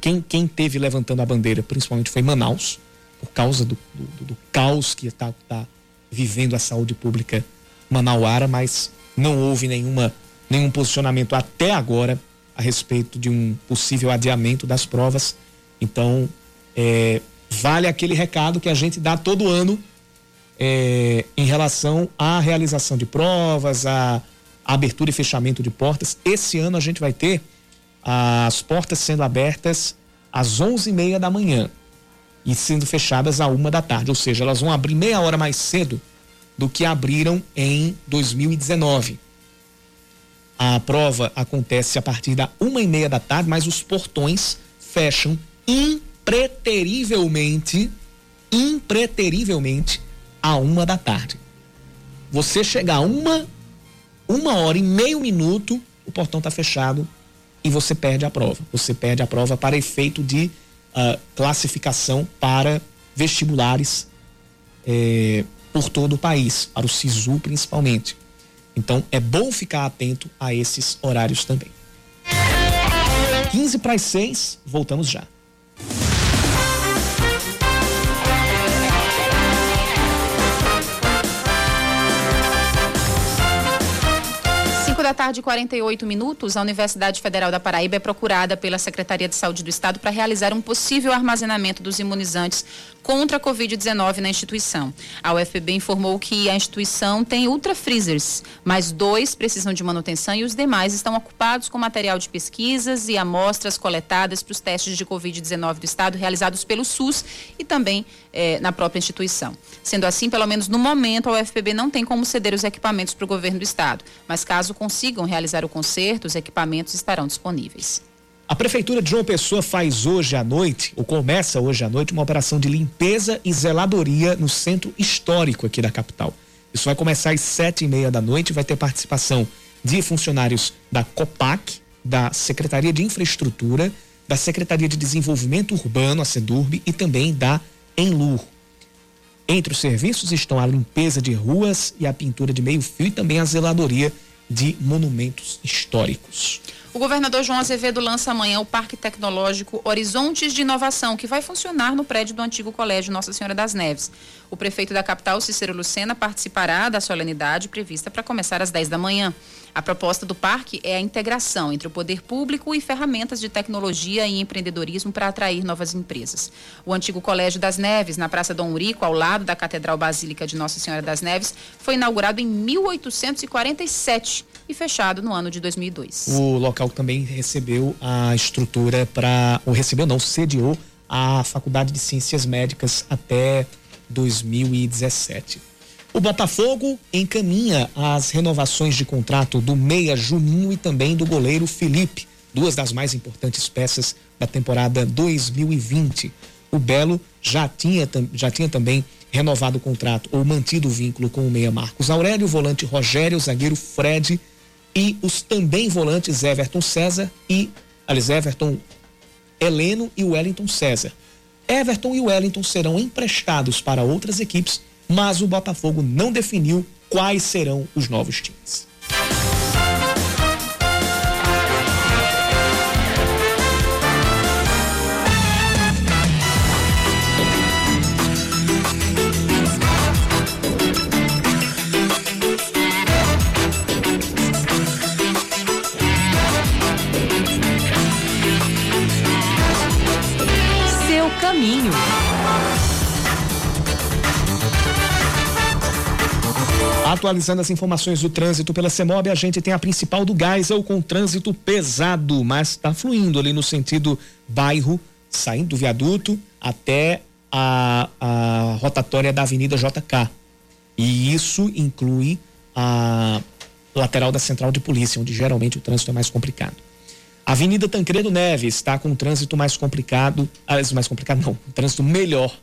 quem, quem teve levantando a bandeira, principalmente, foi Manaus, por causa do, do, do caos que está tá vivendo a saúde pública manauara, mas não houve nenhuma, nenhum posicionamento até agora a respeito de um possível adiamento das provas. Então, é, vale aquele recado que a gente dá todo ano é, em relação à realização de provas, à abertura e fechamento de portas. Esse ano a gente vai ter as portas sendo abertas às 11h30 da manhã e sendo fechadas à uma da tarde, ou seja, elas vão abrir meia hora mais cedo do que abriram em 2019. A prova acontece a partir da uma e meia da tarde, mas os portões fecham impreterivelmente, impreterivelmente a uma da tarde. Você chegar uma, uma hora e meio minuto, o portão está fechado e você perde a prova. Você perde a prova para efeito de uh, classificação para vestibulares eh, por todo o país, para o SISU principalmente. Então é bom ficar atento a esses horários também. 15 para as 6, voltamos já. 5 da tarde, 48 minutos, a Universidade Federal da Paraíba é procurada pela Secretaria de Saúde do Estado para realizar um possível armazenamento dos imunizantes contra a Covid-19 na instituição. A UFPB informou que a instituição tem ultra freezers, mas dois precisam de manutenção e os demais estão ocupados com material de pesquisas e amostras coletadas para os testes de Covid-19 do Estado realizados pelo SUS e também eh, na própria instituição. Sendo assim, pelo menos no momento, a UFPB não tem como ceder os equipamentos para o governo do Estado, mas caso consigam realizar o conserto, os equipamentos estarão disponíveis. A Prefeitura de João Pessoa faz hoje à noite, ou começa hoje à noite, uma operação de limpeza e zeladoria no centro histórico aqui da capital. Isso vai começar às sete e meia da noite, vai ter participação de funcionários da COPAC, da Secretaria de Infraestrutura, da Secretaria de Desenvolvimento Urbano, a SEDURB, e também da Enlur. Entre os serviços estão a limpeza de ruas e a pintura de meio-fio e também a zeladoria de monumentos históricos. O governador João Azevedo lança amanhã o Parque Tecnológico Horizontes de Inovação, que vai funcionar no prédio do antigo Colégio Nossa Senhora das Neves. O prefeito da capital, Cícero Lucena, participará da solenidade prevista para começar às 10 da manhã. A proposta do parque é a integração entre o poder público e ferramentas de tecnologia e empreendedorismo para atrair novas empresas. O antigo Colégio das Neves, na Praça Dom Urico, ao lado da Catedral Basílica de Nossa Senhora das Neves, foi inaugurado em 1847 e fechado no ano de 2002. O local também recebeu a estrutura para, ou recebeu não, sediou a Faculdade de Ciências Médicas até 2017. O Botafogo encaminha as renovações de contrato do meia Juninho e também do goleiro Felipe, duas das mais importantes peças da temporada 2020. O Belo já tinha, já tinha também renovado o contrato ou mantido o vínculo com o meia Marcos Aurélio, volante Rogério, zagueiro Fred e os também volantes Everton César e aliás, Everton Heleno e Wellington César. Everton e Wellington serão emprestados para outras equipes, mas o Botafogo não definiu quais serão os novos times. Caminho. Atualizando as informações do trânsito pela CEMOB, a gente tem a principal do Geisel com trânsito pesado, mas está fluindo ali no sentido bairro, saindo do viaduto até a, a rotatória da Avenida JK. E isso inclui a lateral da Central de Polícia, onde geralmente o trânsito é mais complicado. Avenida Tancredo Neves está com trânsito mais complicado, aliás, mais complicado não, trânsito melhor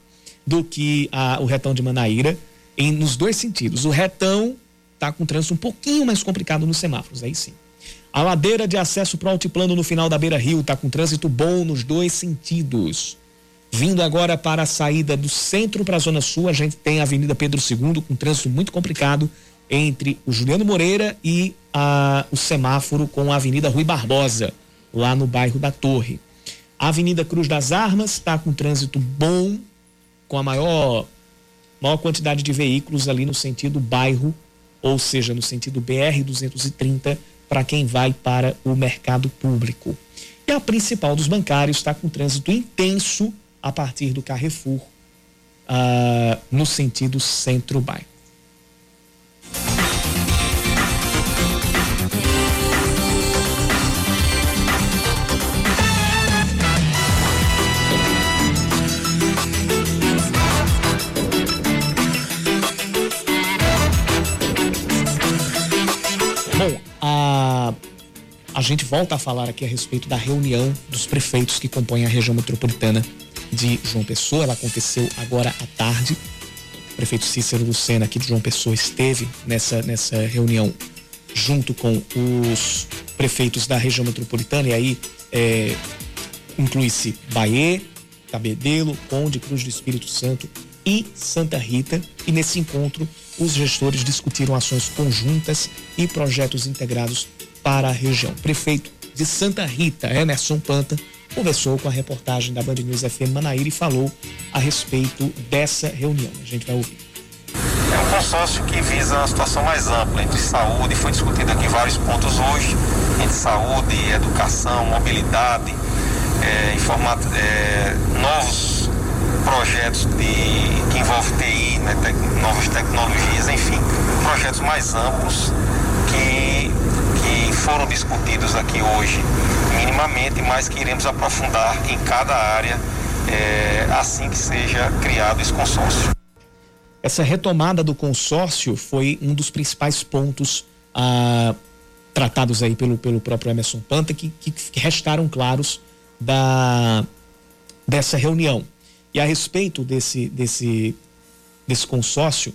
do que a, o retão de Manaíra, em, nos dois sentidos. O retão está com trânsito um pouquinho mais complicado nos semáforos, aí sim. A ladeira de acesso para o altiplano no final da Beira Rio está com trânsito bom nos dois sentidos. Vindo agora para a saída do centro para a Zona Sul, a gente tem a Avenida Pedro II com trânsito muito complicado entre o Juliano Moreira e a, o semáforo com a Avenida Rui Barbosa lá no bairro da Torre. A Avenida Cruz das Armas está com trânsito bom, com a maior, maior quantidade de veículos ali no sentido bairro, ou seja, no sentido BR-230, para quem vai para o mercado público. E a principal dos bancários está com trânsito intenso a partir do Carrefour, uh, no sentido centro-bairro. A gente volta a falar aqui a respeito da reunião dos prefeitos que compõem a região metropolitana de João Pessoa. Ela aconteceu agora à tarde. O prefeito Cícero Lucena, aqui de João Pessoa, esteve nessa, nessa reunião junto com os prefeitos da região metropolitana, e aí é, inclui-se Bahia, Cabedelo, Conde, Cruz do Espírito Santo e Santa Rita. E nesse encontro, os gestores discutiram ações conjuntas e projetos integrados para a região. Prefeito de Santa Rita, Emerson Panta, conversou com a reportagem da Band News FM Manaíra e falou a respeito dessa reunião. A gente vai ouvir. É um consórcio que visa uma situação mais ampla entre saúde, foi discutido aqui vários pontos hoje, entre saúde, educação, mobilidade, é, é, novos projetos de, que envolvem TI, né, novas tecnologias, enfim, projetos mais amplos que foram discutidos aqui hoje minimamente, mas que iremos aprofundar em cada área é, assim que seja criado esse consórcio. Essa retomada do consórcio foi um dos principais pontos ah, tratados aí pelo, pelo próprio Emerson Panta que, que, restaram claros da, dessa reunião. E a respeito desse, desse, desse consórcio,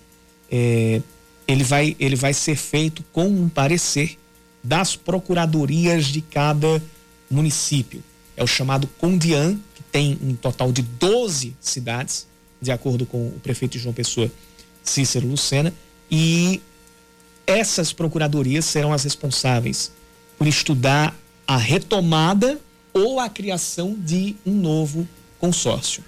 é, ele, vai, ele vai ser feito com um parecer das procuradorias de cada município. É o chamado Condian, que tem um total de 12 cidades, de acordo com o prefeito João Pessoa, Cícero Lucena, e essas procuradorias serão as responsáveis por estudar a retomada ou a criação de um novo consórcio.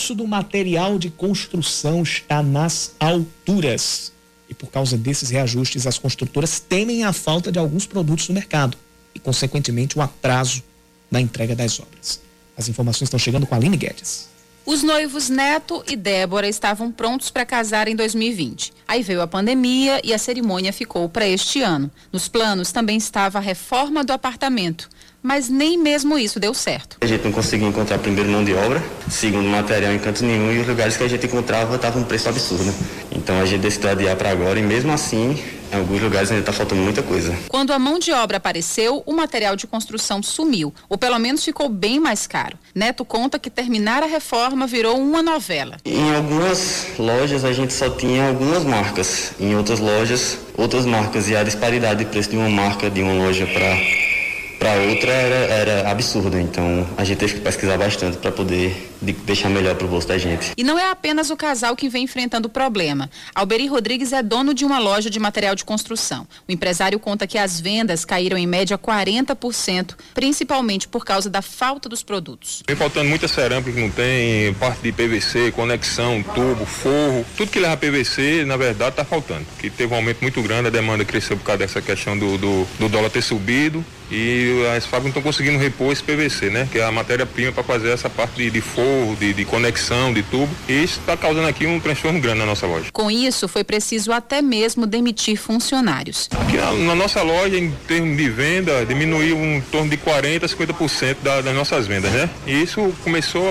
Preço do material de construção está nas alturas. E por causa desses reajustes, as construtoras temem a falta de alguns produtos no mercado e, consequentemente, o atraso na entrega das obras. As informações estão chegando com a Aline Guedes. Os noivos Neto e Débora estavam prontos para casar em 2020. Aí veio a pandemia e a cerimônia ficou para este ano. Nos planos também estava a reforma do apartamento, mas nem mesmo isso deu certo. A gente não conseguia encontrar primeiro mão de obra, segundo material em canto nenhum e os lugares que a gente encontrava estavam um preço absurdo. Então a gente decidiu adiar para agora e mesmo assim em alguns lugares ainda está faltando muita coisa. Quando a mão de obra apareceu, o material de construção sumiu, ou pelo menos ficou bem mais caro. Neto conta que terminar a reforma virou uma novela. Em algumas lojas a gente só tinha algumas marcas, em outras lojas outras marcas e a disparidade de preço de uma marca de uma loja para para outra era, era absurdo. Então a gente teve que pesquisar bastante para poder de deixar melhor para o bolso da gente. E não é apenas o casal que vem enfrentando o problema. Alberi Rodrigues é dono de uma loja de material de construção. O empresário conta que as vendas caíram em média 40%, principalmente por causa da falta dos produtos. Vem faltando muita cerâmica que não tem, parte de PVC, conexão, tubo, forro, tudo que leva PVC, na verdade, está faltando. Que teve um aumento muito grande, a demanda cresceu por causa dessa questão do, do, do dólar ter subido e as fábricas não estão conseguindo repor esse PVC, né? Que é a matéria-prima para fazer essa parte de, de forro, de, de, conexão, de tubo. E isso está causando aqui um transtorno grande na nossa loja. Com isso, foi preciso até mesmo demitir funcionários. Aqui na, na nossa loja, em termos de venda, diminuiu em torno de 40% a 50% da, das nossas vendas, né? E isso começou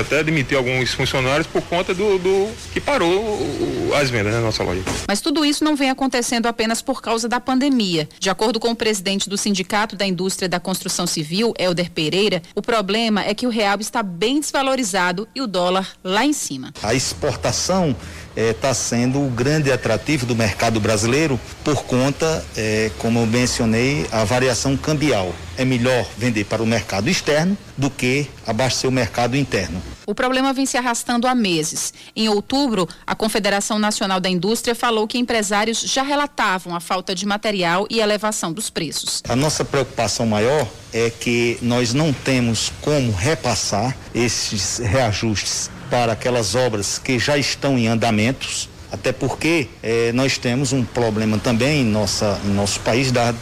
até a demitir alguns funcionários por conta do, do que parou as vendas na nossa loja. Mas tudo isso não vem acontecendo apenas por causa da pandemia. De acordo com o presidente do Sindicato da Indústria da Construção Civil, Helder Pereira, o problema é que o real está bem desvalorizado e o dólar lá em cima. A exportação está eh, sendo o grande atrativo do mercado brasileiro por conta, eh, como eu mencionei, a variação cambial. É melhor vender para o mercado externo do que abastecer o mercado interno. O problema vem se arrastando há meses. Em outubro, a Confederação Nacional da Indústria falou que empresários já relatavam a falta de material e elevação dos preços. A nossa preocupação maior é que nós não temos como repassar esses reajustes para aquelas obras que já estão em andamentos, até porque eh, nós temos um problema também em, nossa, em nosso país da,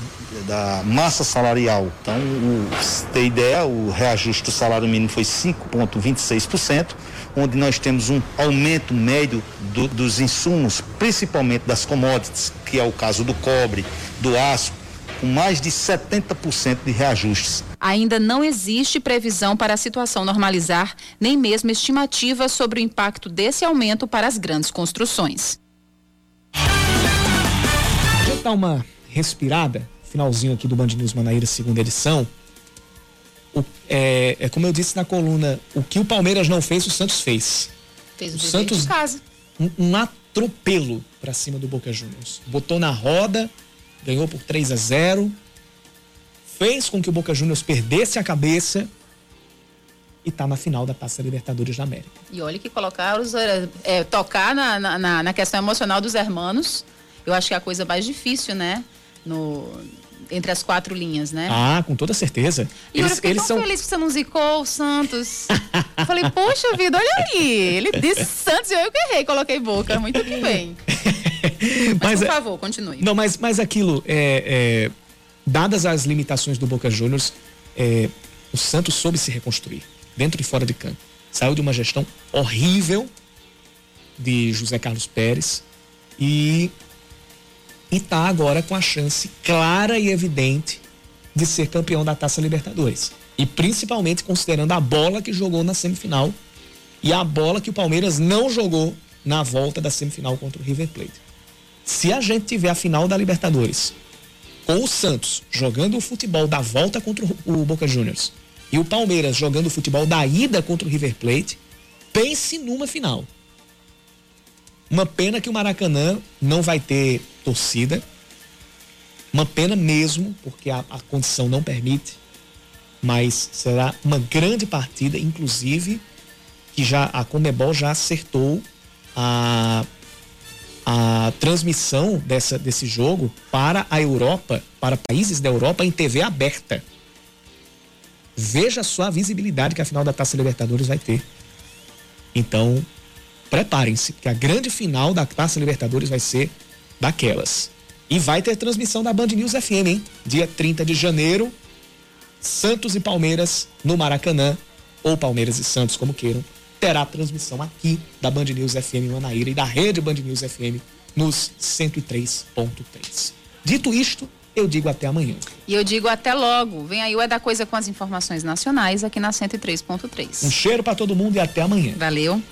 da massa salarial. Então, o, ter ideia, o reajuste do salário mínimo foi 5,26%, onde nós temos um aumento médio do, dos insumos, principalmente das commodities, que é o caso do cobre, do aço, com mais de 70% de reajustes. Ainda não existe previsão para a situação normalizar, nem mesmo estimativa sobre o impacto desse aumento para as grandes construções. Deixa eu dar uma respirada, finalzinho aqui do Band News Manaíra, segunda edição. O, é, é, como eu disse na coluna, o que o Palmeiras não fez, o Santos fez. Fez o, o Santos de casa. Um, um atropelo para cima do Boca Juniors. Botou na roda, ganhou por 3 a 0 fez com que o Boca Juniors perdesse a cabeça e está na final da Taça Libertadores da América. E olha que colocar os, é, tocar na, na, na, questão emocional dos hermanos, eu acho que é a coisa mais difícil, né? No, entre as quatro linhas, né? Ah, com toda certeza. E eles, eu fiquei eles tão são... feliz que você não zicou o Santos. eu falei, poxa vida, olha aí. Ele disse Santos e eu que errei, coloquei boca. Muito bem. mas, mas, por é- favor, continue. Não, mas, mas aquilo, é, é, dadas as limitações do Boca Juniors, é, o Santos soube se reconstruir, dentro e fora de campo. Saiu de uma gestão horrível de José Carlos Pérez e está agora com a chance clara e evidente de ser campeão da Taça Libertadores. E principalmente considerando a bola que jogou na semifinal e a bola que o Palmeiras não jogou na volta da semifinal contra o River Plate. Se a gente tiver a final da Libertadores com o Santos jogando o futebol da volta contra o Boca Juniors e o Palmeiras jogando o futebol da ida contra o River Plate, pense numa final. Uma pena que o Maracanã não vai ter torcida. Uma pena mesmo, porque a, a condição não permite. Mas será uma grande partida, inclusive, que já a Comebol já acertou a, a transmissão dessa, desse jogo para a Europa, para países da Europa, em TV aberta. Veja só a visibilidade que a final da Taça Libertadores vai ter. Então, preparem-se, que a grande final da Taça Libertadores vai ser daquelas. E vai ter transmissão da Band News FM, hein? Dia 30 de janeiro, Santos e Palmeiras no Maracanã, ou Palmeiras e Santos, como queiram, terá transmissão aqui da Band News FM Manaíra e da rede Band News FM nos 103.3. Dito isto, eu digo até amanhã. E eu digo até logo. Vem aí o É da Coisa com as informações nacionais aqui na 103.3. Um cheiro para todo mundo e até amanhã. Valeu.